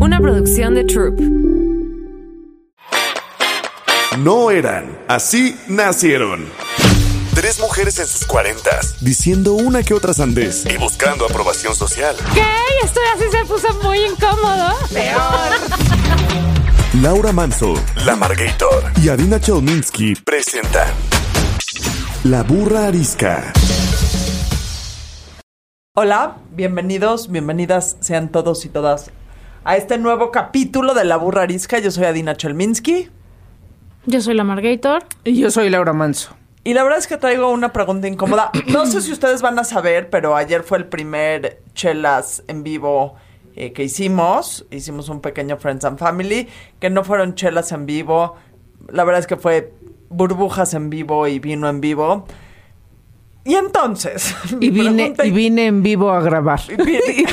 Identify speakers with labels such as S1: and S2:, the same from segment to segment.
S1: Una producción de Troop.
S2: No eran, así nacieron. Tres mujeres en sus cuarentas, diciendo una que otra sandez y buscando aprobación social.
S3: ¿Qué? Esto así se puso muy incómodo. Peor.
S2: Laura Manso, La Margator y Adina Chelminsky presentan La Burra Arisca.
S4: Hola, bienvenidos, bienvenidas sean todos y todas a este nuevo capítulo de La Burra Arisca. Yo soy Adina Chelminsky.
S3: Yo soy la Margator.
S5: Y yo soy Laura Manso.
S4: Y la verdad es que traigo una pregunta incómoda. No sé si ustedes van a saber, pero ayer fue el primer chelas en vivo eh, que hicimos. Hicimos un pequeño Friends and Family, que no fueron chelas en vivo. La verdad es que fue burbujas en vivo y vino en vivo. Y entonces.
S5: Y vine, y vine en vivo a grabar.
S4: Y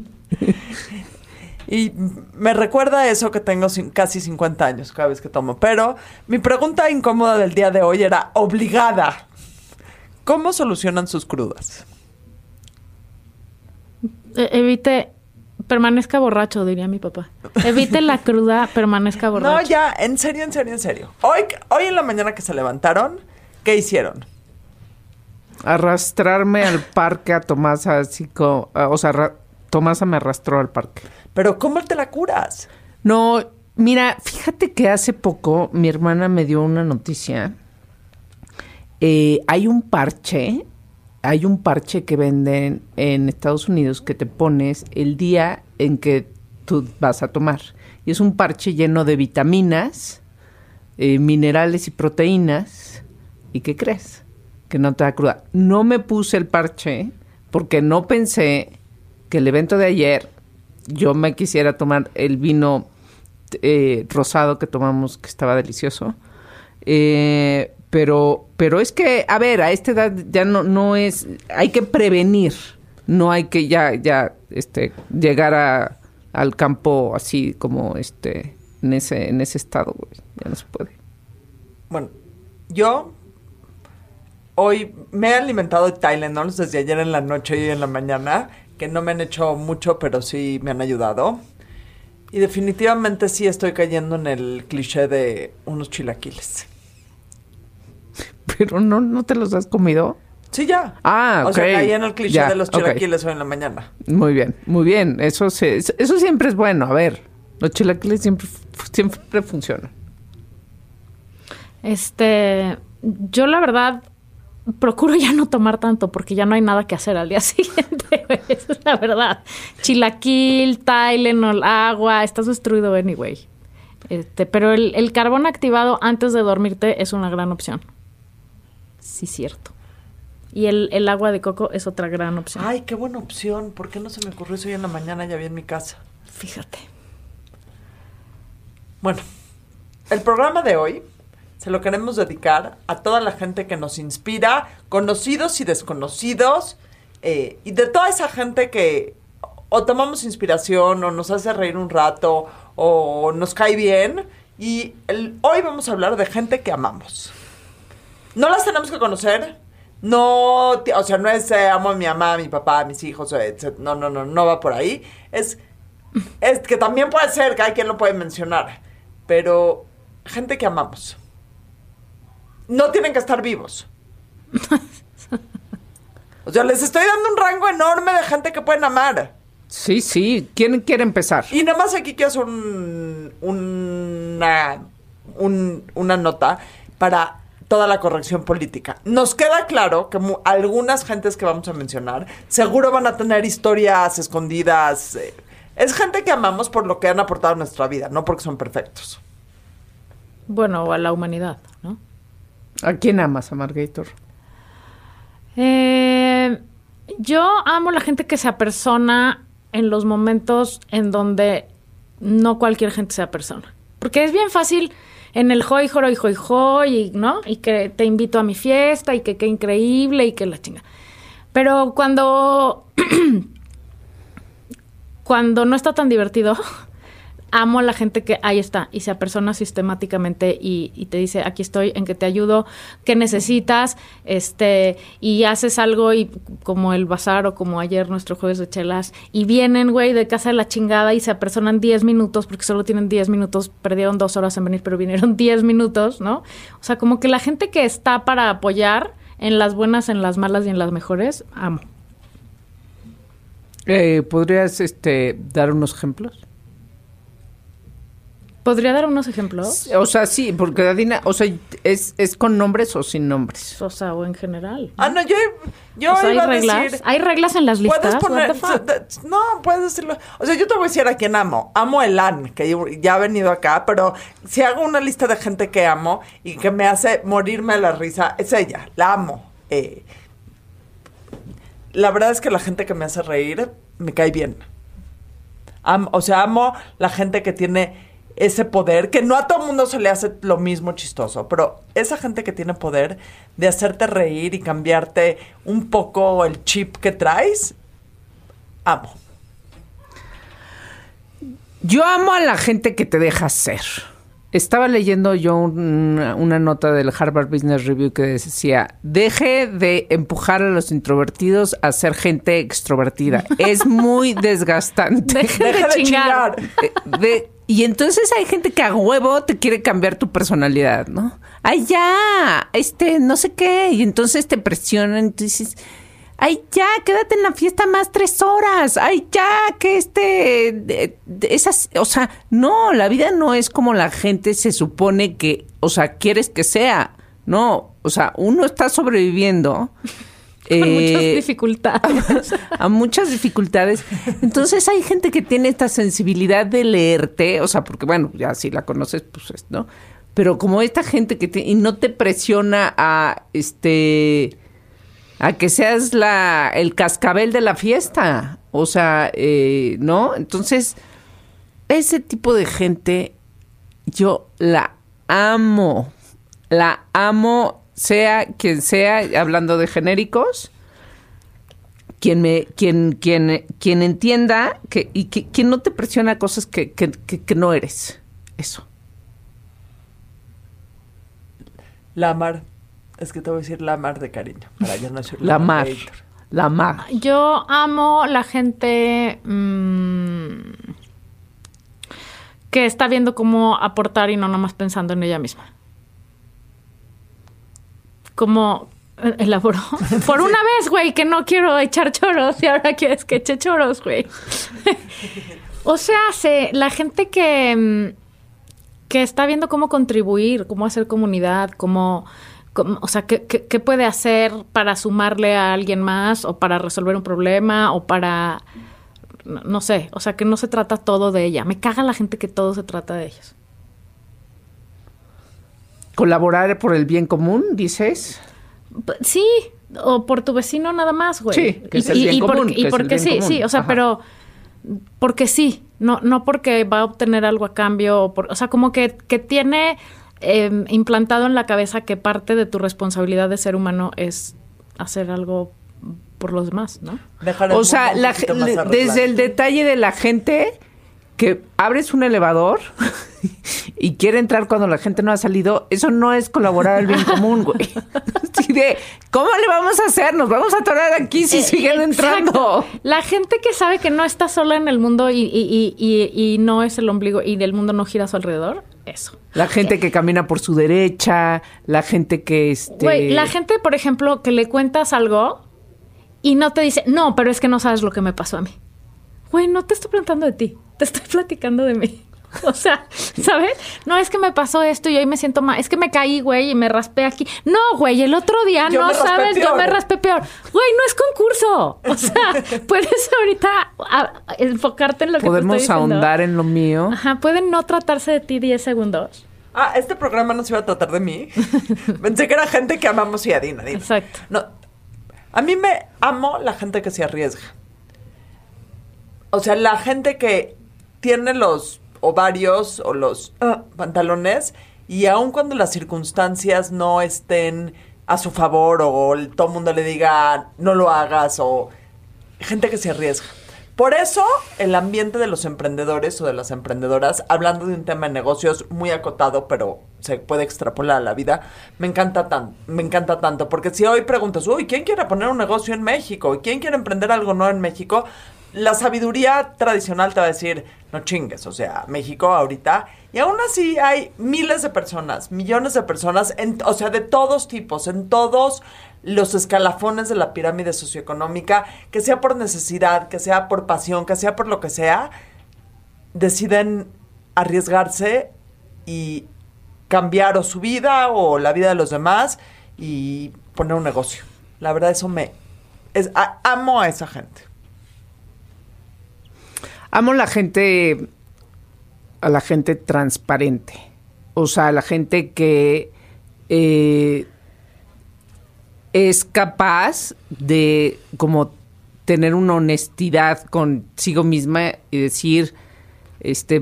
S4: me recuerda eso que tengo casi 50 años cada vez que tomo. Pero mi pregunta incómoda del día de hoy era obligada. ¿Cómo solucionan sus crudas?
S3: E-, evite, permanezca borracho, diría mi papá. Evite la cruda, permanezca borracho.
S4: No, ya, en serio, en serio, en serio. Hoy, hoy en la mañana que se levantaron, ¿qué hicieron?
S5: Arrastrarme al parque a Tomás, así como, o sea, Tomasa me arrastró al parque.
S4: Pero ¿cómo te la curas?
S5: No, mira, fíjate que hace poco mi hermana me dio una noticia. Eh, hay un parche, hay un parche que venden en Estados Unidos que te pones el día en que tú vas a tomar. Y es un parche lleno de vitaminas, eh, minerales y proteínas. ¿Y qué crees? Que no te da cruda. No me puse el parche porque no pensé que el evento de ayer yo me quisiera tomar el vino eh, rosado que tomamos, que estaba delicioso. Eh, pero, pero es que, a ver, a esta edad ya no, no es, hay que prevenir, no hay que ya, ya, este, llegar a, al campo así como, este, en ese, en ese estado, ya no se puede.
S4: Bueno, yo hoy me he alimentado de Tylenol desde ayer en la noche y en la mañana que no me han hecho mucho, pero sí me han ayudado. Y definitivamente sí estoy cayendo en el cliché de unos chilaquiles.
S5: ¿Pero no, no te los has comido?
S4: Sí, ya.
S5: Ah, ok.
S4: O sea, caí en el cliché de los chilaquiles hoy en la mañana.
S5: Muy bien, muy bien. Eso, eso siempre es bueno. A ver, los chilaquiles siempre, siempre funcionan.
S3: Este, yo la verdad procuro ya no tomar tanto porque ya no hay nada que hacer al día siguiente. Esa es la verdad. Chilaquil, Tylenol, agua, estás destruido anyway. Este, pero el, carbón activado antes de dormirte es una gran opción. Sí, cierto. Y el, agua de coco es otra gran opción.
S4: Ay, qué buena opción. ¿Por qué no se me ocurrió eso hoy en la mañana? Ya vi en mi casa.
S3: Fíjate.
S4: Bueno, el programa de hoy se lo queremos dedicar a toda la gente que nos inspira, conocidos y desconocidos, eh, y de toda esa gente que o tomamos inspiración o nos hace reír un rato o nos cae bien. Y hoy vamos a hablar de gente que amamos. No las tenemos que conocer. No, o sea, no es eh, amo a mi mamá, a mi papá, a mis hijos, etc. No, no, no, no va por ahí. Es que también puede ser que hay quien lo puede mencionar. Pero gente que amamos no tienen que estar vivos. o sea, les estoy dando un rango enorme de gente que pueden amar.
S5: Sí, sí. ¿Quién quiere empezar?
S4: Y nada más aquí quiero hacer un, una, una nota para toda la corrección política. Nos queda claro que algunas gentes que vamos a mencionar seguro van a tener historias escondidas. Eh, es gente que amamos por lo que han aportado a nuestra vida, no porque son perfectos.
S3: Bueno, a la humanidad, ¿no?
S5: ¿A quién amas, a Margator?
S3: Eh, yo amo la gente que se apersona en los momentos en donde no cualquier gente sea persona. Porque es bien fácil en el hoy, joro y hoy, hoy, ¿no? Y que te invito a mi fiesta y que qué increíble y que la chinga. Pero cuando. cuando no está tan divertido, amo a la gente que ahí está y se apersona sistemáticamente y, te dice, aquí estoy, en que te ayudo, qué necesitas, este, y haces algo y como el bazar o como ayer nuestro jueves de chelas, y vienen, güey, de casa de la chingada y se apersonan 10 minutos porque solo tienen 10 minutos, perdieron dos horas en venir, pero vinieron 10 minutos, ¿no? O sea, como que la gente que está para apoyar en las buenas, en las malas y en las mejores, amo.
S5: Eh, ¿Podrías este, dar unos ejemplos?
S3: ¿Podría dar unos ejemplos?
S5: O sea, sí, porque Adina, o sea, ¿es, ¿es con nombres o sin nombres?
S3: O sea, o en general.
S4: Ah, no, yo, yo
S3: O sea,
S4: iba
S3: ¿hay
S4: a
S3: reglas?
S4: decir...
S3: ¿Hay reglas en las listas?
S4: Puedes poner... No, puedes decirlo. O sea, yo te voy a decir a quién amo. Amo a Elan, que ya ha venido acá, pero si hago una lista de gente que amo y que me hace morirme de la risa, es ella. La amo. Eh, la verdad es que la gente que me hace reír me cae bien. Am- o sea, amo la gente que tiene ese poder, que no a todo mundo se le hace lo mismo chistoso, pero esa gente que tiene poder de hacerte reír y cambiarte un poco el chip que traes, amo.
S5: Yo amo a la gente que te deja ser. Estaba leyendo yo una, una nota del Harvard Business Review que decía, deje de empujar a los introvertidos a ser gente extrovertida. Es muy desgastante.
S3: Deje de
S4: Deja de
S3: chingar.
S4: chingar.
S5: Eh, de- y entonces hay gente que a huevo te quiere cambiar tu personalidad, ¿no? Ay, ya, este, no sé qué. Y entonces te presionan y tú dices, ay, ya, quédate en la fiesta más tres horas. Ay, ya, que este, de- de- esas, o sea, no, la vida no es como la gente se supone que, o sea, quieres que sea. No, o sea, uno está sobreviviendo.
S3: Con muchas
S5: eh,
S3: dificultades.
S5: a muchas dificultades. Entonces hay gente que tiene esta sensibilidad de leerte, o sea, porque bueno, ya si la conoces, pues es, ¿no? Pero como esta gente que te, y no te presiona a este a que seas la el cascabel de la fiesta, o sea, eh, ¿no? Entonces ese tipo de gente yo la amo, la amo sea quien sea, hablando de genéricos quien me quien quien quien entienda que y que quien no te presiona cosas que, que, que- no eres eso
S4: La mar. Es que te voy a decir la mar de cariño, para ya no decir
S5: la mar la mar
S3: Yo amo la gente mm, que está viendo cómo aportar y no nomás pensando en ella misma. Como eh, elaboró. Por una vez, güey, que no quiero echar choros y ahora quieres que eche choros, güey. o sea, se, la gente que, mm, que está viendo cómo contribuir, cómo hacer comunidad, cómo- o sea, qué, qué- qué puede hacer para sumarle a alguien más o para resolver un problema o para, no, no sé, o sea, que no se trata todo de ella. Me caga la gente que todo se trata de ellos.
S5: colaborar por el bien común dices
S3: Sí, o por tu vecino nada más, güey.
S5: Sí, que es el bien común,
S3: y
S5: que es el
S3: porque
S5: bien
S3: sí,
S5: común.
S3: sí, o sea,
S5: Ajá.
S3: pero porque sí, no, no porque va a obtener algo a cambio, o, por- o sea, como que, que tiene eh, implantado en la cabeza que parte de tu responsabilidad de ser humano es hacer algo por los demás, ¿no?
S4: Dejar el
S5: o sea la desde el detalle de la gente que abres un elevador y quiere entrar cuando la gente no ha salido, eso no es colaborar al bien común, güey. Así de, ¿cómo le vamos a hacer? Nos vamos a atorar aquí si
S3: Eh,
S5: siguen
S3: exacto.
S5: entrando.
S3: La gente que sabe que no está sola en el mundo y, y- y- y- y no es el ombligo y el mundo no gira a su alrededor, eso.
S5: La gente que camina por su derecha, la gente que este
S3: Güey, la gente, por ejemplo, que le cuentas algo y no te dice, no, pero es que no sabes lo que me pasó a mí. Güey, no te estoy preguntando de ti, te estoy platicando de mí. O sea, ¿sabes? No es que me pasó esto y hoy me siento mal. Es que me caí, güey, y me raspé aquí. No, güey, el otro día
S4: Yo
S3: no sabes, yo me raspé peor. Güey, no es concurso. O sea, puedes ahorita enfocarte en lo que te
S5: podemos
S3: estoy diciendo.
S5: ahondar en lo mío.
S3: Ajá, pueden no tratarse de ti 10 segundos.
S4: Ah, este programa no se iba a tratar de mí. Pensé que era gente que amamos y a Dina. Dina.
S3: Exacto.
S4: No, a mí me amo la gente que se arriesga. O sea, la gente que tiene los ovarios o los ah, pantalones y aun cuando las circunstancias no estén a su favor o el- todo el mundo le diga no lo hagas o gente que se arriesga. Por eso el ambiente de los emprendedores o de las emprendedoras, hablando de un tema de negocios muy acotado, pero se puede extrapolar a la vida, me encanta me encanta tanto, porque si hoy preguntas, uy, ¿quién quiere poner un negocio en México? ¿Quién quiere emprender algo nuevo en México? La sabiduría tradicional te va a decir, no chingues, o sea, México ahorita, y aún así hay miles de personas, millones de personas, o sea, de todos tipos, en todos los escalafones de la pirámide socioeconómica, que sea por necesidad, que sea por pasión, que sea por lo que sea, deciden arriesgarse y cambiar o su vida o la vida de los demás y poner un negocio. La verdad, eso me... Es, amo a esa gente.
S5: Amo la gente, a la gente transparente. O sea, a la gente que eh, es capaz de como tener una honestidad consigo misma y decir, este,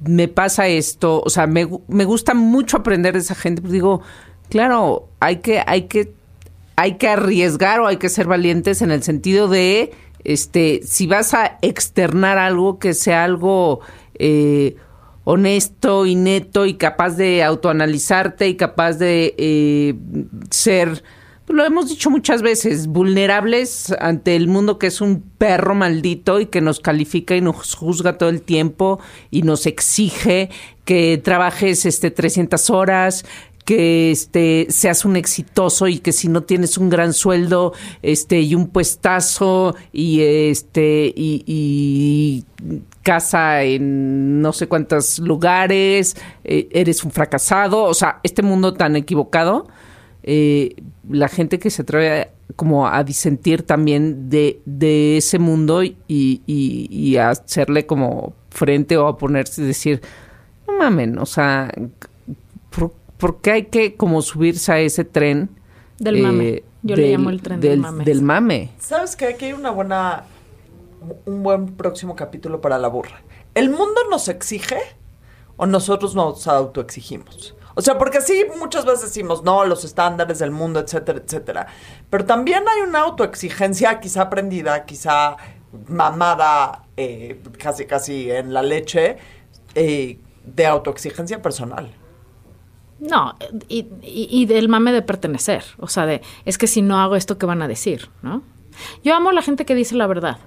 S5: me pasa esto, o sea, me, me gusta mucho aprender de esa gente, digo, claro, hay que, hay que, hay que arriesgar o hay que ser valientes en el sentido de, este, si vas a externar algo que sea algo eh, honesto y neto y capaz de autoanalizarte y capaz de eh, ser lo hemos dicho muchas veces, vulnerables ante el mundo que es un perro maldito y que nos califica y nos juzga todo el tiempo y nos exige que trabajes este 300 horas, que este seas un exitoso y que si no tienes un gran sueldo este y un puestazo y este y, casa en no sé cuántos lugares eh, eres un fracasado. O sea este mundo tan equivocado eh, la gente que se atreve como a disentir también de, de ese mundo y, y, a hacerle como frente o a ponerse y decir, no mamen, o sea, ¿por, qué hay que como subirse a ese tren?
S3: Del mame. Eh, Yo le llamo el tren del, mame.
S5: Del mame.
S4: ¿Sabes qué? Aquí hay una buena, un buen próximo capítulo para la burra. ¿El mundo nos exige o nosotros nos autoexigimos? O sea, porque sí, muchas veces decimos, no, los estándares del mundo, etcétera, etcétera. Pero también hay una autoexigencia quizá aprendida, quizá mamada, eh, casi, casi en la leche, eh, de autoexigencia personal.
S3: No, y, y, del mame de pertenecer. O sea, de, es que si no hago esto, ¿qué van a decir? ¿No? Yo amo a la gente que dice la verdad.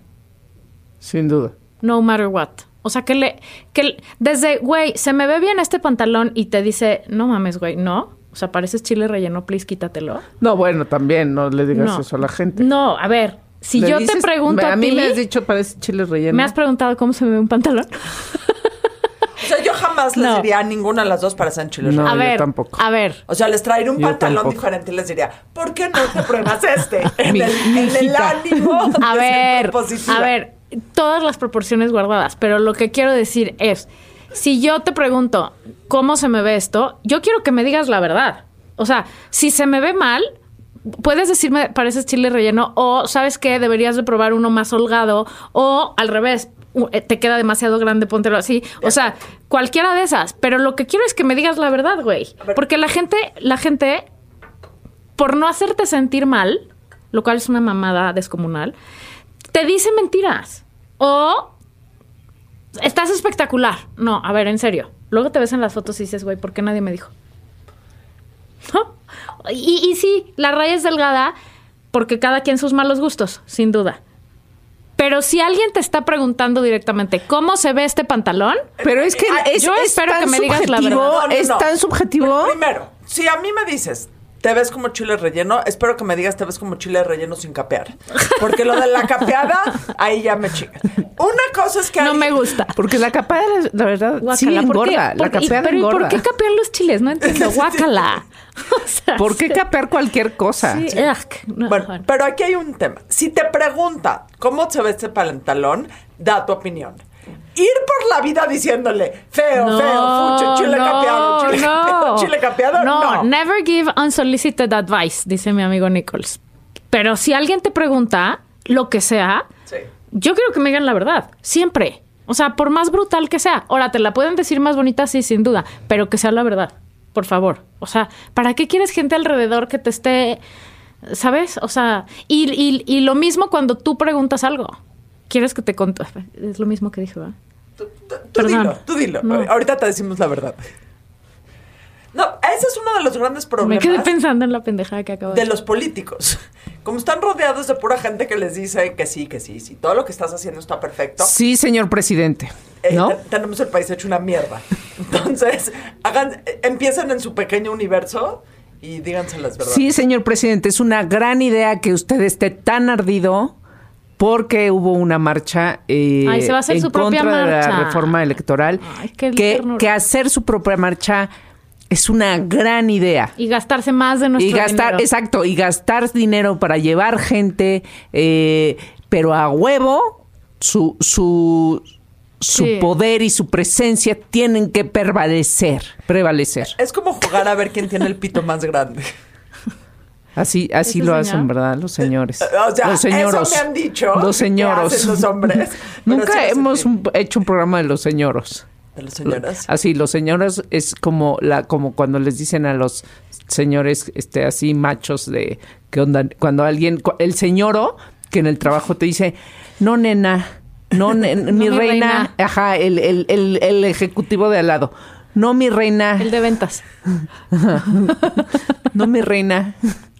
S5: Sin duda.
S3: No matter what. O sea, que le, que desde, güey, se me ve bien este pantalón y te dice, no mames, güey, no. O sea, pareces chile relleno, please, quítatelo.
S5: No, bueno, también, no le digas eso a la gente.
S3: No, a ver, si yo te pregunto
S5: a,
S3: a
S5: mí me has dicho parece chile relleno.
S3: ¿Me has preguntado cómo se me ve un pantalón?
S4: O sea, yo jamás les diría a ninguna de las dos para hacer chile
S5: no,
S3: a ver,
S5: tampoco.
S3: A ver.
S4: O sea, les traería un pantalón diferente y les diría, ¿por qué no te pruebas este? en, el, en el, ánimo.
S3: A ver, a ver, todas las proporciones guardadas, pero lo que quiero decir es, si yo te pregunto cómo se me ve esto, yo quiero que me digas la verdad. O sea, si se me ve mal, puedes decirme pareces chile relleno o sabes que deberías de probar uno más holgado o al revés, te queda demasiado grande, póntelo así. O sea, cualquiera de esas. Pero lo que quiero es que me digas la verdad, güey. Porque la gente, la gente, por no hacerte sentir mal, lo cual es una mamada descomunal, te dice mentiras. O estás espectacular. No, a ver, en serio. Luego te ves en las fotos y dices, güey, ¿por qué nadie me dijo? ¿No? Y, y sí, la raya es delgada porque cada quien sus malos gustos, sin duda. Pero si alguien te está preguntando directamente cómo se ve este pantalón,
S5: pero es que es, yo espero que me digas la verdad. es tan subjetivo.
S4: primero, si a mí me dices, te ves como chile relleno, espero que me digas te ves como chile relleno sin capear. Porque lo de la capeada, ahí ya me chingas. Una cosa es que...
S3: No me gusta.
S5: Porque la capeada, la verdad, sí engorda. la capeada
S3: pero
S5: engorda.
S3: ¿por qué capear los chiles? No entiendo. Guácala.
S5: ¿Por qué capear cualquier cosa?
S3: Sí.
S4: bueno, pero aquí hay un tema. Si te pregunta cómo se ve este pantalón, da tu opinión ir por la vida diciéndole feo, feo, fucho, chile capeado, chile capeado, chile capeado. No,
S3: never give unsolicited advice, dice mi amigo Nichols. Pero si alguien te pregunta lo que sea, yo quiero que me digan la verdad, siempre. O sea, por más brutal que sea. Ahora, te la pueden decir más bonita, sí, sin duda, pero que sea la verdad, por favor. O sea, ¿para qué quieres gente alrededor que te esté, sabes? O sea, y, y lo mismo cuando tú preguntas algo ¿Quieres que te conte? Es lo mismo que dije, ¿verdad?
S4: Tú, tú- dilo, tú dilo.
S3: No.
S4: Ahorita te decimos la verdad. No, ese es uno de los grandes
S3: Me
S4: problemas
S3: quedé pensando en la pendejada que acabo de
S4: de los políticos. Como están rodeados de pura gente que les dice que sí, que sí, sí, todo lo que estás haciendo está perfecto.
S5: Sí, señor presidente.
S4: eh,
S5: ¿No?
S4: te- tenemos el país hecho una mierda. Entonces, hagan, eh, empiecen en su pequeño universo y díganse las verdades.
S5: Sí, señor presidente, es una gran idea que usted esté tan ardido porque hubo una marcha eh,
S3: Ay, se va a hacer
S5: en
S3: su
S5: contra de la reforma electoral.
S3: Ay, qué
S5: que, que hacer su propia marcha es una gran idea.
S3: Y gastarse más de nuestro
S5: Y gastar,
S3: dinero.
S5: exacto, y gastar dinero para llevar gente, eh, pero a huevo, su, su, su
S3: Sí.
S5: poder y su presencia tienen que prevalecer, prevalecer.
S4: Es como jugar a ver quién tiene el pito más grande.
S5: Así, así
S3: ¿Ese
S5: lo
S3: señor?
S5: hacen, ¿verdad? Los señores.
S4: O sea,
S5: los señoros.
S4: eso me han dicho
S5: Los
S4: que
S5: señoros.
S4: los hombres,
S5: Nunca
S4: sí
S5: hemos un- hecho un programa de los señoros.
S4: De las señoras.
S5: Así, los señoros es como la, como cuando les dicen a los señores, este, así machos de qué onda, cuando alguien, el señoro que en el trabajo te dice, no nena, no, ne- mi,
S3: mi
S5: reina,
S3: reina.
S5: ajá, el, el, el, el ejecutivo de al lado, no mi reina,
S3: El de ventas.
S5: no mi reina,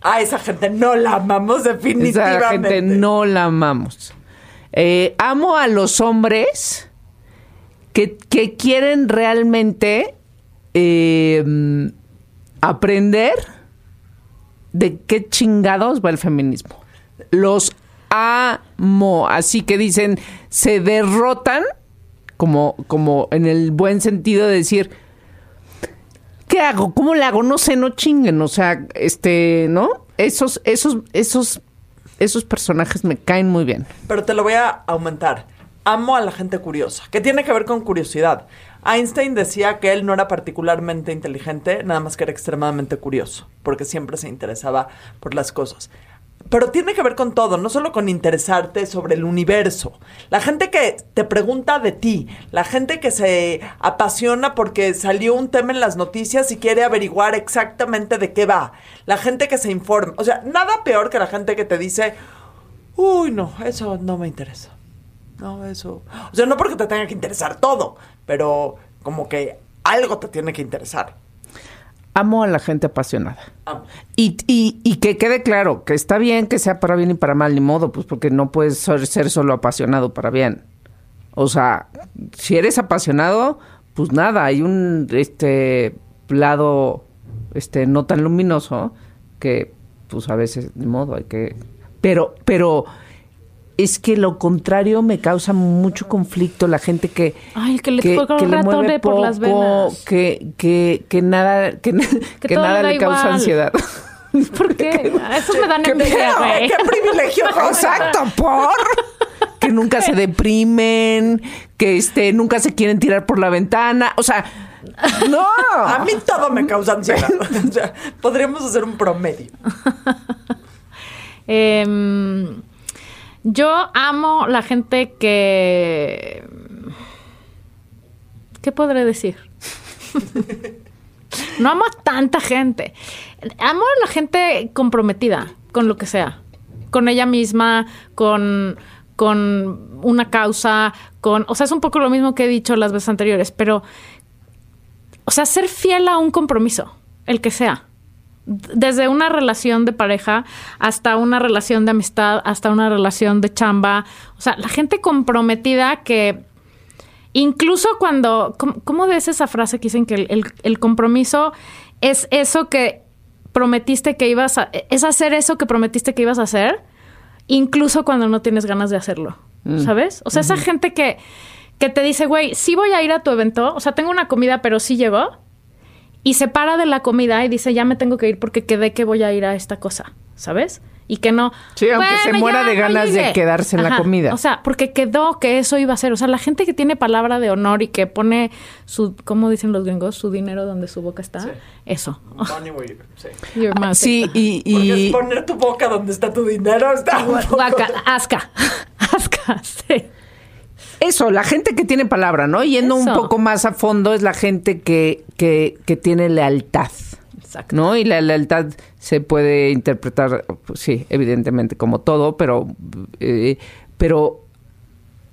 S4: A esa gente no la amamos definitivamente.
S5: esa gente no la amamos. Eh, amo a los hombres que, que quieren realmente eh, aprender de qué chingados va el feminismo. Los amo. Así que dicen, se derrotan, como, como en el buen sentido de decir, ¿qué hago? ¿Cómo le hago? No sé, no chinguen. O sea, este, ¿no? Esos, esos, esos, esos personajes me caen muy bien.
S4: Pero te lo voy a aumentar. Amo a la gente curiosa, que tiene que ver con curiosidad. Einstein decía que él no era particularmente inteligente, nada más que era extremadamente curioso, porque siempre se interesaba por las cosas. Pero tiene que ver con todo, no solo con interesarte sobre el universo. La gente que te pregunta de ti, la gente que se apasiona porque salió un tema en las noticias y quiere averiguar exactamente de qué va. La gente que se informa. O sea, nada peor que la gente que te dice, uy, no, eso no me interesa. No, eso. O sea, no porque te tenga que interesar todo, pero como que algo te tiene que interesar.
S5: Amo a la gente apasionada. Y, y que quede claro que está bien que sea para bien y para mal, ni modo, pues porque no puedes ser, ser solo apasionado para bien. O sea, si eres apasionado, pues nada, hay un este lado este no tan luminoso que pues a veces ni modo hay que pero pero es que lo contrario me causa mucho conflicto la gente que
S3: Ay, que le toca un ratón por las venas.
S5: que que que nada que, que nada
S3: le
S5: le causa
S3: igual.
S5: ansiedad
S3: ¿Por qué? Esos me dan
S5: qué
S3: envidia,
S5: miedo,
S3: güey.
S4: ¡Qué privilegio!
S5: Exacto, por que nunca se deprimen, que este nunca se quieren tirar por la ventana, o sea, no.
S4: A mí todo me causa ansiedad. O sea, podríamos hacer un promedio.
S3: Em, yo amo la gente que... ¿Qué podré decir? no amo a tanta gente. Amo a la gente comprometida con lo que sea. Con ella misma, con, con una causa, con... O sea, es un poco lo mismo que he dicho las veces anteriores, pero... O sea, ser fiel a un compromiso, el que sea desde una relación de pareja hasta una relación de amistad, hasta una relación de chamba. O sea, la gente comprometida que incluso cuando, ¿cómo, cómo es esa frase que dicen que el, el- el compromiso es eso que prometiste que ibas a, es hacer eso que prometiste que ibas a hacer, incluso cuando no tienes ganas de hacerlo, ¿sabes? O sea, esa gente que, que te dice, güey, sí voy a ir a tu evento, o sea, tengo una comida, pero sí llego y se para de la comida y dice, ya me tengo que ir porque quedé que voy a ir a esta cosa, ¿sabes? Y que no.
S5: Sí, aunque se muera de ganas de
S3: llegué".
S5: quedarse en la comida.
S3: O sea, porque quedó que eso iba a ser. O sea, la gente que tiene palabra de honor y que pone su, ¿cómo dicen los gringos? Su dinero donde su boca está.
S4: Sí.
S3: eso.
S4: Money where you- sí.
S3: Your mouth
S5: Sí,
S3: está.
S5: y,
S4: Porque
S5: y
S4: es poner tu boca donde está tu dinero. Está un poco-
S3: Guaca, asca. Asca, sí.
S5: Eso, la gente que tiene palabra, ¿no? Yendo un poco más a fondo es la gente que, que, que tiene lealtad.
S3: Exacto.
S5: ¿No? Y la lealtad se puede interpretar, pues, sí, evidentemente como todo, pero, eh, pero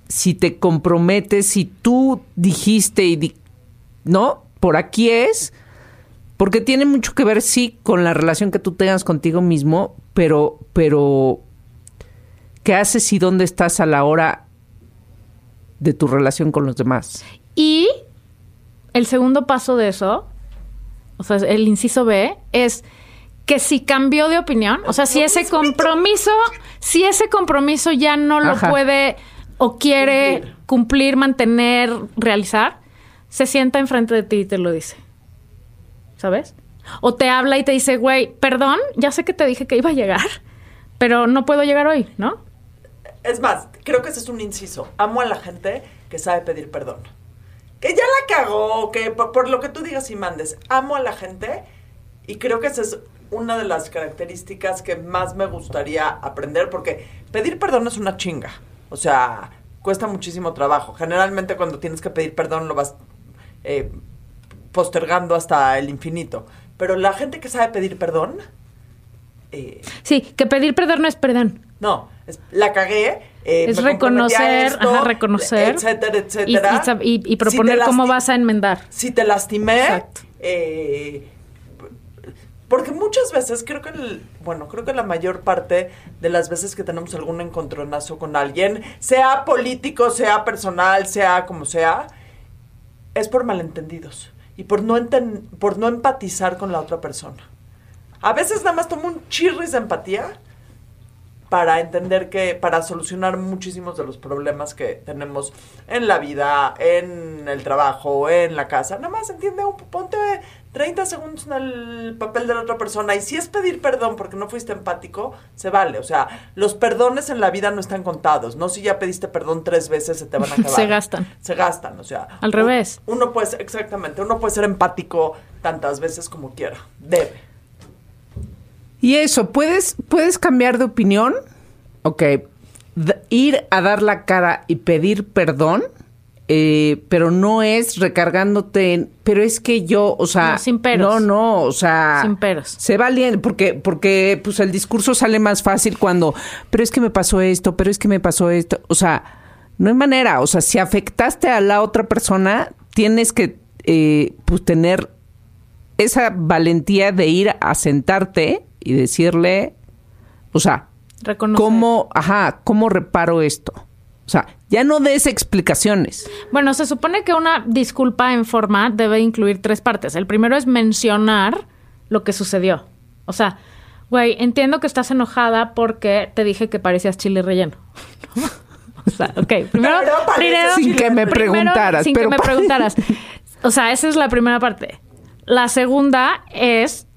S5: si te comprometes, si tú dijiste y di- no, por aquí es, porque tiene mucho que ver sí con la relación que tú tengas contigo mismo, pero pero qué haces y dónde estás a la hora de tu relación con los demás.
S3: Y el segundo paso de eso, o sea, el inciso B, es que si cambió de opinión, o sea, si ese compromiso, si ese compromiso ya no lo
S5: Ajá.
S3: puede o quiere
S4: Cumplir.
S3: cumplir. mantener, realizar, se sienta enfrente de ti y te lo dice. ¿Sabes? O te habla y te dice, güey, perdón, ya sé que te dije que iba a llegar, pero no puedo llegar hoy, ¿no?
S4: Es más, creo que ese es un inciso. Amo a la gente que sabe pedir perdón. Que ya la cagó, que por, por lo que tú digas y mandes. Amo a la gente y creo que esa es una de las características que más me gustaría aprender porque pedir perdón es una chinga. O sea, cuesta muchísimo trabajo. Generalmente cuando tienes que pedir perdón lo vas eh, postergando hasta el infinito. Pero la gente que sabe pedir perdón... eh,
S3: Sí, que pedir perdón no es perdón.
S4: no, la cagué. eh,
S3: Es
S4: me
S3: reconocer,
S4: esto,
S3: ajá, reconocer.
S4: etcétera, etcétera.
S3: y
S4: Si
S3: proponer cómo vas a enmendar.
S4: Si te lastimé,
S3: Exacto.
S4: eh, porque muchas veces creo que, el- bueno, creo que la mayor parte de las veces que tenemos algún encontronazo con alguien, sea político, sea personal, sea como sea, es por malentendidos y por no, enten- por no empatizar con la otra persona. A veces nada más tomo un chirris de empatía para entender que, para solucionar muchísimos de los problemas que tenemos en la vida, en el trabajo, en la casa. Nada más entiende, un- ponte 30 segundos en el papel de la otra persona. Y si es pedir perdón porque no fuiste empático, se vale. O sea, los perdones en la vida no están contados. No si ya pediste perdón tres veces, se te van a acabar.
S3: Se gastan.
S4: Se gastan, o sea.
S3: Al revés.
S4: Uno puede, exactamente, uno puede ser empático tantas veces como quiera. Debe.
S5: Y eso, ¿puedes, puedes cambiar de opinión? Ok. D- ir a dar la cara y pedir perdón, eh, pero no es recargándote en, pero es que yo, o sea,
S3: No, sin peros.
S5: no, no, o sea,
S3: Sin peros.
S5: Se vale, porque, porque pues el discurso sale más fácil cuando, pero es que me pasó esto, pero es que me pasó esto, o sea, no hay manera, o sea, si afectaste a la otra persona, tienes que, eh, pues tener esa valentía de ir a sentarte y decirle, o sea,
S3: Reconocer.
S5: ¿cómo, ajá, cómo reparo esto? O sea, ya no des explicaciones.
S3: Bueno, se supone que una disculpa en forma debe incluir tres partes. El primero es mencionar lo que sucedió. O sea, güey, entiendo que estás enojada porque te dije que parecías chile relleno. o sea, ok, primero, primero-
S5: Sin que me
S3: primero,
S5: preguntaras,
S3: sin
S5: pero
S3: que me preguntaras. O sea, esa es la primera parte. La segunda es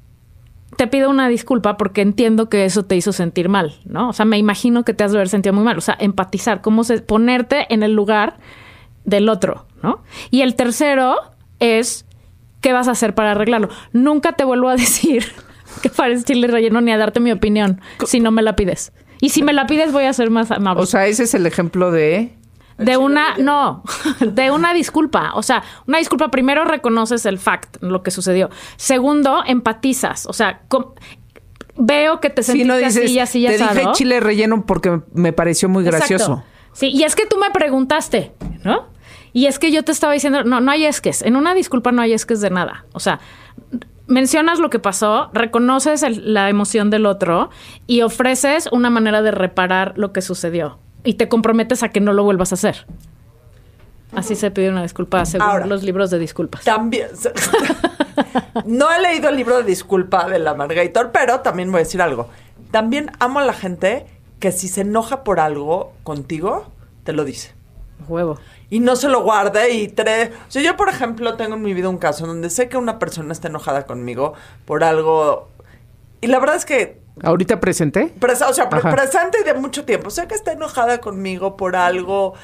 S3: te pido una disculpa porque entiendo que eso te hizo sentir mal, ¿no? O sea, me imagino que te has de haber sentido muy mal. O sea, empatizar, cómo se, ponerte en el lugar del otro, ¿no? Y el tercero es qué vas a hacer para arreglarlo. Nunca te vuelvo a decir que pareces chile relleno ni a darte mi opinión si no me la pides. Y si me la pides voy a ser más amable.
S5: O sea, ese es el ejemplo de...
S3: De una, no, de una disculpa. O sea, una disculpa, primero reconoces el fact, lo que sucedió. Segundo, empatizas. O sea, veo que te
S5: Si
S3: sentiste
S5: no dices,
S3: así y así y
S5: te dije chile relleno porque me pareció muy
S3: Exacto.
S5: gracioso.
S3: Sí, y es que tú me preguntaste, ¿no? Y es que yo te estaba diciendo, no, no hay esques. En una disculpa no hay esques de nada. O sea, mencionas lo que pasó, reconoces el- la emoción del otro y ofreces una manera de reparar lo que sucedió. Y te comprometes a que no lo vuelvas a hacer. Así se pide una disculpa según
S4: Ahora,
S3: los libros de disculpas.
S4: También. no he leído el libro de disculpa de la Margator, pero también voy a decir algo. También amo a la gente que si se enoja por algo contigo, te lo dice.
S3: Huevo.
S4: Y no se lo guarde y tre... O sea, yo, por ejemplo, tengo en mi vida un caso en donde sé que una persona está enojada conmigo por algo... Y la verdad es que
S5: ¿Ahorita presenté?
S4: Presa- o sea, pre- presente y de mucho tiempo. Sé que está enojada conmigo por algo.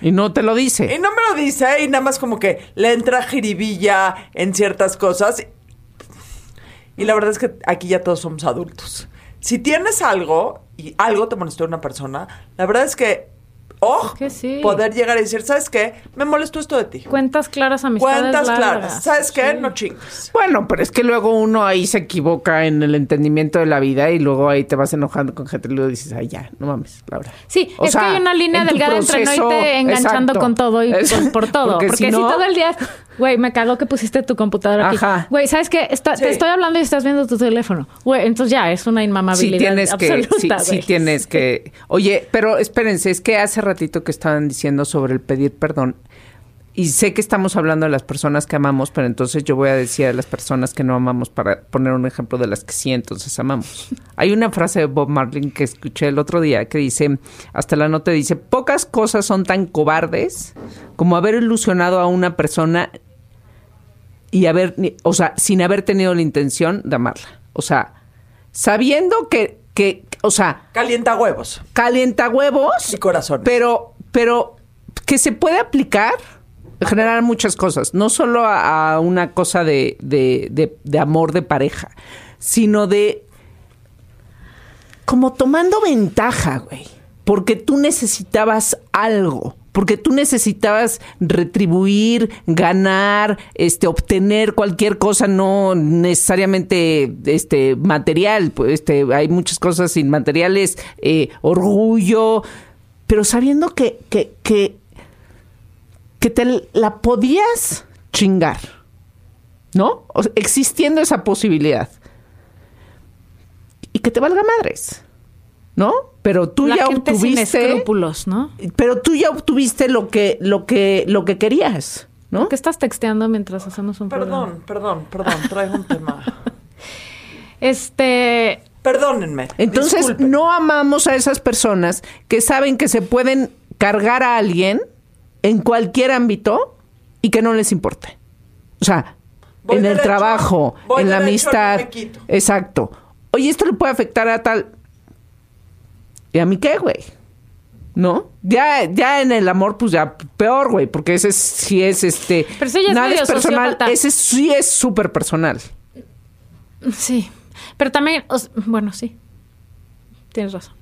S5: Y no te lo
S4: Y
S5: dice.
S4: no me lo dice, y nada más como que le entra jiribilla en ciertas cosas. Y la verdad es que aquí ya todos somos adultos. Si tienes algo y algo te molestó a una persona, la verdad es que O
S3: que sí.
S4: poder llegar y decir, ¿sabes qué? Me molestó esto de ti.
S3: Cuentas claras, amistades
S4: Cuentas
S3: largas.
S4: claras. ¿Sabes qué?
S3: Sí.
S4: No chingues.
S5: Bueno, pero es que luego uno ahí se equivoca en el entendimiento de la vida y luego ahí te vas enojando con gente y luego dices, ay, ya, no mames, Laura.
S3: Sí,
S5: O
S3: es
S5: sea,
S3: que hay una línea
S5: en
S3: delgada entre no irte enganchando
S5: exacto.
S3: con todo y
S5: Es-
S3: por, por todo.
S5: porque
S3: Porque,
S5: si
S3: si,
S5: no-
S3: todo el día, güey, me cagó que pusiste tu computadora aquí.
S5: Ajá.
S3: Güey, ¿sabes qué? Está-
S4: Sí.
S3: Te estoy hablando y estás viendo tu teléfono. Güey, entonces ya es una
S5: Sí
S3: inmamabilidad
S5: tienes que,
S3: absoluta,
S5: sí, sí
S3: güey.
S5: tienes que. Oye, pero espérense, es que hace ratito que estaban diciendo sobre el pedir perdón. Y sé que estamos hablando de las personas que amamos, pero entonces yo voy a decir a las personas que no amamos para poner un ejemplo de las que sí entonces amamos. Hay una frase de Bob Marlin que escuché el otro día que dice, hasta la nota dice, pocas cosas son tan cobardes como haber ilusionado a una persona y haber, o sea, sin haber tenido la intención de amarla. O sea, sabiendo que, que o sea,
S4: Calienta huevos.
S5: calienta huevos
S4: Y corazones.
S5: pero, pero que se puede aplicar en general a muchas cosas, no solo a, una cosa de, de, de- de amor de pareja, sino de como tomando ventaja, güey, porque tú necesitabas algo. Porque tú necesitabas retribuir, ganar, este, obtener cualquier cosa, no necesariamente este, material. pues, Este, hay muchas cosas inmateriales, eh, orgullo, pero sabiendo que, que, que, que te la podías chingar, ¿no? O sea, existiendo esa posibilidad. Y que te valga madres, ¿no? Pero tú
S3: La
S5: ya
S3: gente sin
S5: obtuviste.
S3: escrúpulos, ¿no?
S5: Pero tú ya obtuviste lo que, lo que, lo que querías, ¿no?
S3: ¿Qué estás texteando mientras hacemos un programa?
S4: Perdón, perdón, perdón. Traigo un tema.
S3: Este,
S4: Perdónenme.
S5: Entonces,
S4: disculpen.
S5: no amamos a esas personas que saben que se pueden cargar a alguien en cualquier ámbito y que no les importe. O sea,
S4: Voy
S5: en el trabajo,
S4: voy
S5: en la
S4: no
S5: amistad. Exacto. Oye, esto le puede afectar a tal. ¿Y a mí qué, güey? ¿No? Ya, ya en el amor, pues ya peor, güey, porque ese es- sí es este.
S3: Pero ese ya es
S5: nada
S3: medio
S5: es personal.
S3: sociópata.
S5: Ese sí es súper personal.
S3: sí. Pero también, bueno, sí. Tienes razón.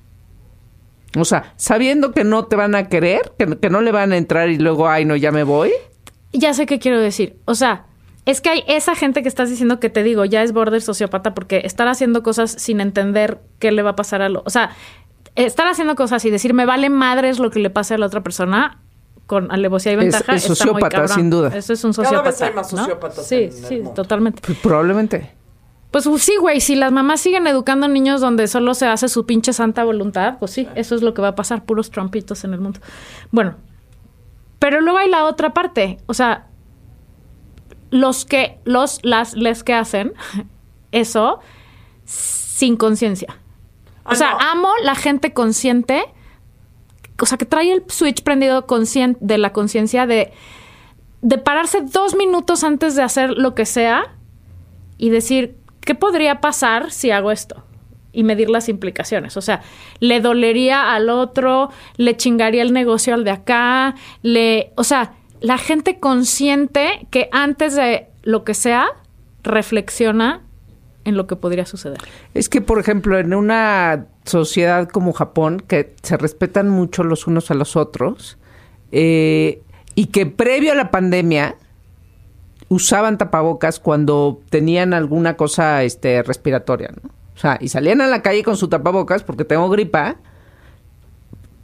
S5: O sea, sabiendo que no te van a querer, que, que no le van a entrar y luego, ay, no, ya me voy.
S3: Ya sé qué quiero decir. O sea, es que hay esa gente que estás diciendo que te digo, ya es border sociópata porque estar haciendo cosas sin entender qué le va a pasar a lo. O sea, estar haciendo cosas y decir, me vale madres lo que le pase a la otra persona con alevosía y
S5: Es-
S3: ventaja.
S5: es
S3: está muy
S5: sociópata,
S3: cabrón.
S5: sin duda.
S3: Eso es un
S4: Cada
S3: sociópata.
S4: vez hay más
S3: ¿no? Sí,
S4: en el
S3: sí,
S4: mundo.
S3: totalmente.
S5: Pues probablemente.
S3: Pues sí, güey, si las mamás siguen educando niños donde solo se hace su pinche santa voluntad, pues sí, eso es lo que va a pasar, puros trompitos en el mundo. Bueno, pero luego hay la otra parte, o sea, los que, los, las, les que hacen eso sin conciencia. O
S4: Ah,
S3: sea,
S4: no.
S3: amo la gente consciente, o sea, que trae el switch prendido de la conciencia de, de pararse dos minutos antes de hacer lo que sea y decir, ¿qué podría pasar si hago esto? Y medir las implicaciones. O sea, le dolería al otro, le chingaría el negocio al de acá, le. O sea, la gente consciente que antes de lo que sea, reflexiona en lo que podría suceder.
S5: Es que, por ejemplo, en una sociedad como Japón, que se respetan mucho los unos a los otros, eh, y que previo a la pandemia usaban tapabocas cuando tenían alguna cosa este, respiratoria, ¿no? O sea, y salían a la calle con su tapabocas porque tengo gripa,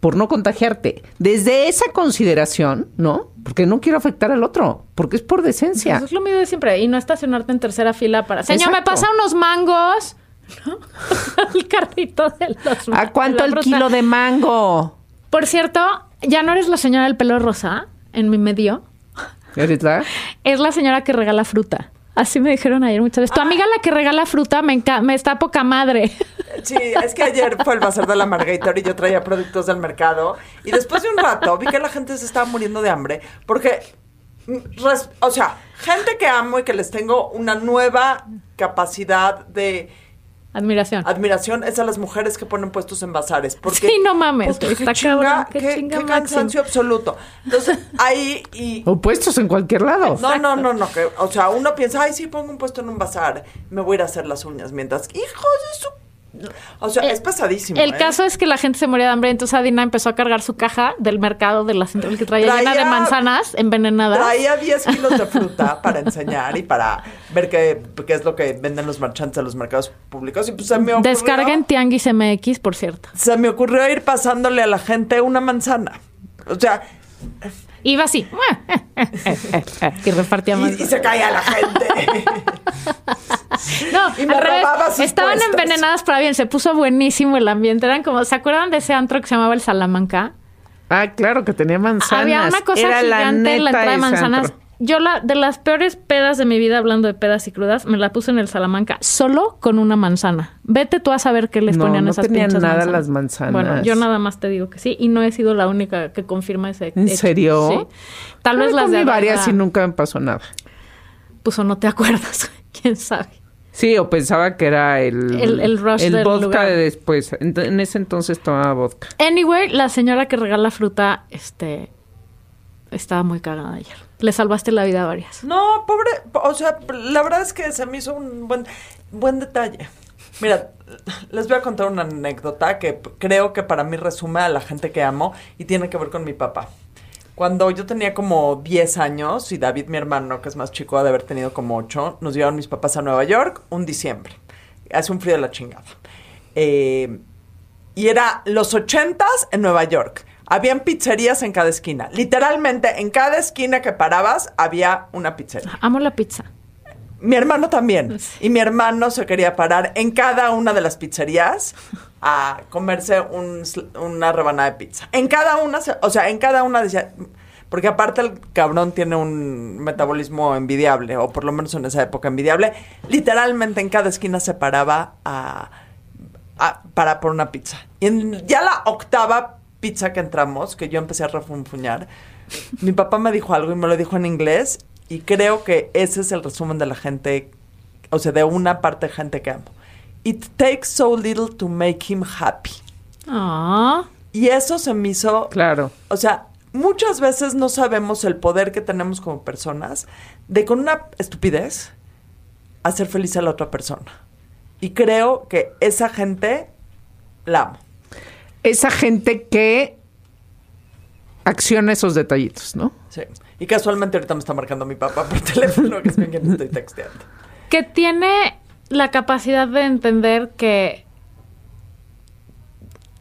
S5: por no contagiarte. Desde esa consideración, ¿no? Porque no quiero afectar al otro, porque es por decencia.
S3: Eso es lo mío de siempre. Y no estacionarte en tercera fila para. Señor, me pasa unos mangos. ¿No? el carrito de los
S5: ¿A cuánto el kilo de mango?
S3: Por cierto, ya no eres la señora del pelo rosa en mi medio.
S5: ¿Eres la?
S3: Es la señora que regala fruta. Así me dijeron ayer muchas veces. Tu amiga la que regala fruta me, me está poca madre.
S4: Sí, es que ayer fue el bazar de la Margarita y yo traía productos del mercado. Y después de un rato vi que la gente se estaba muriendo de hambre. Porque, mm, o sea, gente que amo y que les tengo una nueva capacidad de
S3: Admiración.
S4: admiración es a las mujeres que ponen puestos en bazares. Porque,
S3: Sí, no mames,
S4: puta,
S3: güey,
S4: qué
S3: está
S4: chinga,
S3: cabrón, qué
S4: qué,
S3: chinga
S4: qué
S3: máximo.
S4: cansancio absoluto. Entonces, ahí y...
S5: Opuestos en cualquier lado.
S4: No, no, no, no, que, o sea, uno piensa, ay, sí, pongo un puesto en un bazar, me voy a ir a hacer las uñas, mientras, hijos de su O sea, es pesadísimo.
S3: El
S4: ¿eh?
S3: caso es que la gente se moría de hambre, entonces Adina empezó a cargar su caja del mercado de la central que traía, llena de manzanas envenenadas.
S4: Traía 10 kilos de fruta para enseñar y para ver qué, qué es lo que venden los marchantes en los mercados públicos. Y pues se me ocurrió,
S3: Descarguen Tianguis MX, por cierto.
S4: se me ocurrió ir pasándole a la gente una manzana. O sea,
S3: Iba así. y repartía
S4: y,
S3: más.
S4: y se caía la gente.
S3: No,
S4: y me
S3: al revés. Estaban
S4: puestos.
S3: envenenadas para bien. Se puso buenísimo el ambiente. Eran como, ¿se acuerdan de ese antro que se llamaba el Salamanca?
S5: Ah, claro, que tenía manzanas.
S3: Había una cosa
S5: Era la
S3: gigante en la entrada de manzanas.
S5: antro.
S3: Yo la de las peores pedas de mi vida, hablando de pedas y crudas, me la puse en el Salamanca solo con una manzana. Vete tú a saber qué les
S5: No,
S3: ponían
S5: no
S3: esas
S5: tenían nada
S3: manzanas.
S5: las manzanas.
S3: Bueno, yo nada más te digo que sí y no he sido la única que confirma ese
S5: ¿En
S3: hecho.
S5: serio?
S3: Sí. Tal vez las de
S5: varias y nunca me pasó nada.
S3: Pues o no te acuerdas, quién sabe.
S5: Sí, o pensaba que era el...
S3: El- el rush del
S5: vodka
S3: lugar.
S5: de después. En, en ese entonces tomaba vodka.
S3: Anyway, la señora que regala fruta, este, estaba muy cagada ayer. Le salvaste la vida a varias.
S4: No, pobre, o sea, la verdad es que se me hizo un buen, buen detalle. Mira, les voy a contar una anécdota que creo que para mí resume a la gente que amo y tiene que ver con mi papá. Cuando yo tenía como 10 años y David, mi hermano, que es más chico, ha de haber tenido como 8, nos llevaron mis papás a Nueva York un diciembre. Hace un frío de la chingada. Eh, y era los ochentas en Nueva York. Habían pizzerías en cada esquina. Literalmente, en cada esquina que parabas había una pizzería.
S3: Amo la pizza.
S4: Mi hermano también. Y mi hermano se quería parar en cada una de las pizzerías a comerse un una rebanada de pizza. En cada una, o sea, en cada una decía... Porque aparte el cabrón tiene un metabolismo envidiable, o por lo menos en esa época envidiable. Literalmente en cada esquina se paraba a, a- para por una pizza. Y en ya la octava pizza que entramos, que yo empecé a refunfuñar, mi papá me dijo algo y me lo dijo en inglés y creo que ese es el resumen de la gente, o sea, de una parte de gente que amo. It takes so little to make him happy.
S3: Ah,
S4: Y eso se me hizo,
S5: Claro.
S4: o sea, muchas veces no sabemos el poder que tenemos como personas de con una estupidez hacer feliz a la otra persona. Y creo que esa gente la amo.
S5: Esa gente que acciona esos detallitos, ¿no?
S4: Sí. Y casualmente ahorita me está marcando mi papá por teléfono, que es con quien estoy texteando.
S3: que tiene la capacidad de entender que,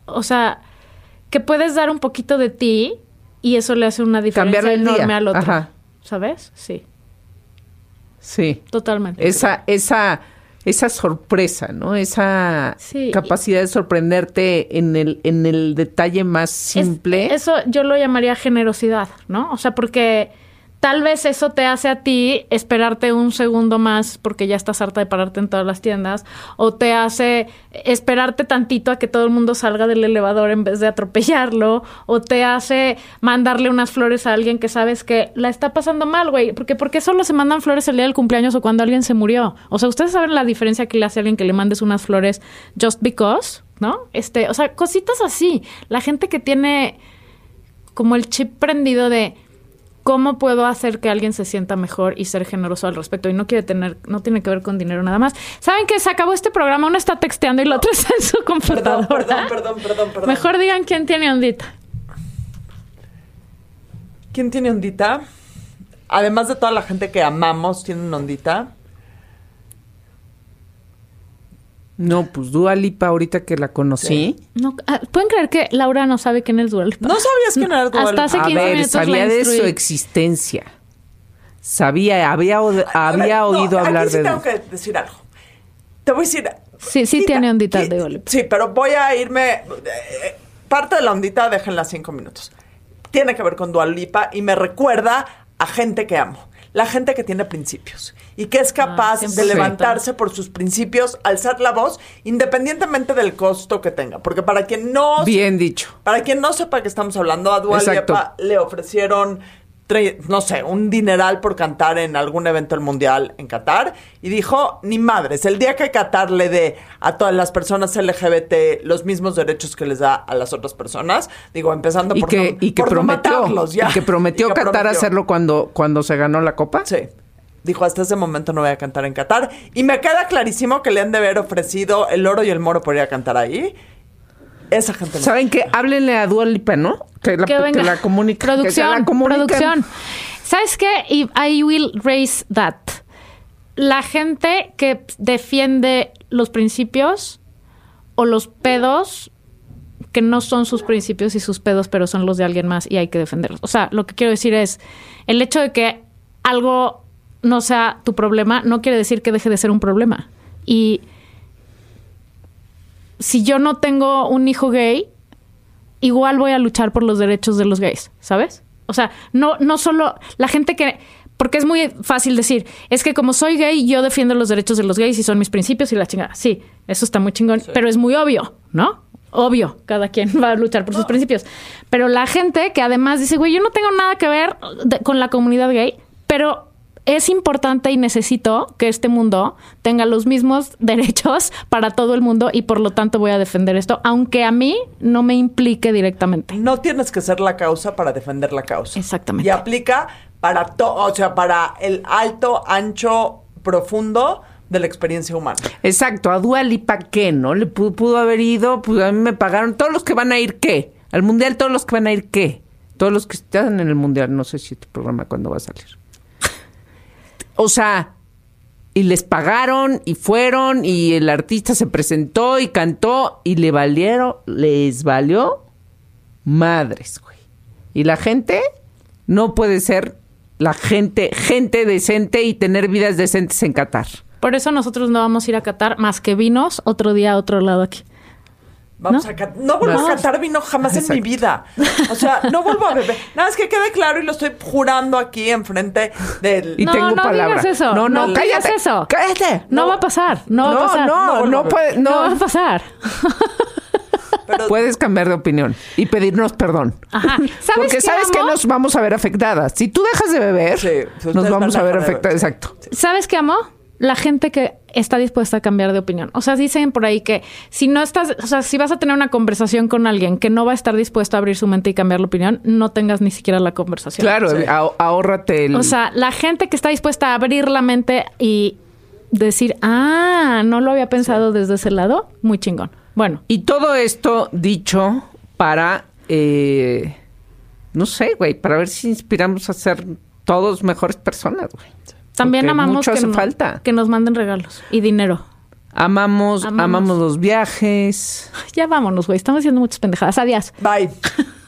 S3: o sea, que puedes dar un poquito de ti y eso le hace una diferencia
S5: el día.
S3: enorme al otro.
S5: Ajá.
S3: ¿Sabes? Sí,
S5: Sí.
S3: totalmente.
S5: Esa, esa, esa sorpresa, ¿no? Esa
S3: Sí.
S5: capacidad de sorprenderte en el, en el detalle más
S3: Es-
S5: simple.
S3: eso yo lo llamaría generosidad, ¿no? O sea, porque tal vez eso te hace a ti esperarte un segundo más porque ya estás harta de pararte en todas las tiendas, o te hace esperarte tantito a que todo el mundo salga del elevador en vez de atropellarlo, o te hace mandarle unas flores a alguien que sabes que la está pasando mal, güey, porque ¿por qué solo se mandan flores el día del cumpleaños o cuando alguien se murió? O sea, ustedes saben la diferencia que le hace a alguien que le mandes unas flores just because, ¿no? Este, o sea, cositas así. La gente que tiene como el chip prendido de cómo puedo hacer que alguien se sienta mejor y ser generoso al respecto y no quiere tener no tiene que ver con dinero nada más. ¿Saben que se acabó este programa? Uno está texteando y el otro está en su computadora.
S4: perdón, perdón, perdón, perdón.
S3: Mejor digan quién tiene ondita.
S4: ¿Quién tiene ondita? Además de toda la gente que amamos, tiene una ondita.
S5: No, pues Dua Lipa, ahorita que la conocí.
S3: No, ah, ¿Pueden creer que Laura no sabe quién es Dua Lipa?
S4: ¿No sabías quién era Dua
S3: Hasta
S4: Lipa?
S3: hace
S5: A
S3: 15
S5: ver,
S3: minutos
S5: sabía
S3: la
S5: de su existencia. Sabía, había,
S4: A ver,
S5: había
S4: no,
S5: oído
S4: aquí
S5: hablar
S4: sí
S5: de...
S4: tengo que decir algo. Te voy a decir...
S3: Sí, sí tiene ondita de Dua Lipa.
S4: Sí, pero voy a irme... eh, parte de la ondita, déjenla cinco minutos. Tiene que ver con Dua Lipa y me recuerda a gente que amo. La gente que tiene principios y que es capaz de
S3: 100%.
S4: levantarse por sus principios, alzar la voz, independientemente del costo que tenga. Porque para quien no...
S5: Bien dicho.
S4: Para quien no sepa que estamos hablando, a Dua. Lipa le ofrecieron, tre- no sé, un dineral por cantar en algún evento del mundial en Qatar y dijo, ni madres, el día que Qatar le dé a todas las personas LGBT los mismos derechos que les da a las otras personas, digo, empezando
S5: Y
S4: por,
S5: que,
S4: no,
S5: y que
S4: por no
S5: prometió,
S4: matarlos ya.
S5: y que prometió
S4: Y que
S5: Qatar
S4: prometió.
S5: hacerlo cuando, cuando se ganó la copa.
S4: Sí. Dijo, hasta ese momento no voy a cantar en Qatar. Y me queda clarísimo que le han de haber ofrecido el oro y el moro por ir a cantar ahí. Esa gente no.
S5: ¿Saben qué? Háblenle a Dua Lipa, ¿no? Que la,
S3: que
S5: que
S3: venga.
S5: la comunique.
S3: Producción,
S5: que la comuniquen.
S3: producción. ¿Sabes qué? Y I will raise that. La gente que defiende los principios o los pedos que no son sus principios y sus pedos, pero son los de alguien más y hay que defenderlos. O sea, lo que quiero decir es, el hecho de que algo no sea tu problema no quiere decir que deje de ser un problema. Y si yo no tengo un hijo gay, igual voy a luchar por los derechos de los gays, ¿sabes? O sea, no, no solo la gente que... Porque es muy fácil decir, es que como soy gay, yo defiendo los derechos de los gays y son mis principios y la chingada. Sí, eso está muy chingón, pero es muy obvio, ¿no? Obvio, cada quien va a luchar por sus principios. Pero la gente que además dice, güey, yo no tengo nada que ver de- con la comunidad gay, pero es importante y necesito que este mundo tenga los mismos derechos para todo el mundo y por lo tanto voy a defender esto, aunque a mí no me implique directamente.
S4: No tienes que ser la causa para defender la causa.
S3: Exactamente.
S4: Y aplica para todo, o sea, para el alto, ancho, profundo de la experiencia humana.
S5: Exacto, a Dua Lipa, ¿qué? ¿No? Le pudo, pudo haber ido, pues a mí me pagaron. ¿Todos los que van a ir qué? Al mundial, ¿todos los que van a ir qué? Todos los que están en el mundial, no sé si tu programa cuándo va a salir. O sea, y les pagaron y fueron y el artista se presentó y cantó y le valieron, les valió madres, güey. Y la gente no puede ser la gente, gente decente y tener vidas decentes en Qatar.
S3: Por eso nosotros no vamos a ir a Qatar más que vinos otro día a otro lado aquí.
S4: Vamos
S3: ¿No?
S4: a ca- no vuelvo
S5: No.
S4: a cantar vino jamás en mi
S5: Exacto.
S4: vida. O sea, no vuelvo a beber. Nada más que quede claro y lo estoy jurando aquí enfrente del.
S5: Y
S3: No,
S5: tengo
S3: no
S5: palabra.
S3: digas eso.
S5: No, no,
S3: No
S5: cállate.
S3: digas eso.
S5: Cállate.
S3: No, va a pasar, no, va a
S5: No,
S3: pasar.
S5: no, no, puede,
S3: No va a
S5: no.
S3: pasar.
S4: pero
S5: Puedes cambiar de opinión y pedirnos perdón.
S3: Ajá. ¿Sabes
S5: Porque
S3: qué
S5: sabes que nos vamos a ver afectadas. Si tú dejas de beber,
S4: Sí,
S5: nos vamos a ver afectadas. Exacto.
S3: ¿Sabes qué amo? La gente que está dispuesta a cambiar de opinión. O sea, dicen por ahí que si no estás, o sea, si vas a tener una conversación con alguien que no va a estar dispuesto a abrir su mente y cambiar la opinión, no tengas ni siquiera la conversación.
S5: Claro,
S4: Sí.
S5: ah- ahórrate el.
S3: O sea, la gente que está dispuesta a abrir la mente y decir, ah, no lo había pensado desde ese lado, muy chingón. Bueno,
S5: y todo esto dicho para. eh, no sé, güey, para ver si inspiramos a ser todos mejores personas, güey.
S3: También
S5: Porque
S3: amamos
S5: mucho
S3: que,
S5: hace
S3: no-
S5: falta.
S3: que nos manden regalos y dinero.
S5: Amamos,
S3: Amamos.
S5: amamos los viajes.
S3: Ya vámonos, güey. Estamos haciendo muchas pendejadas. Adiós.
S4: Bye.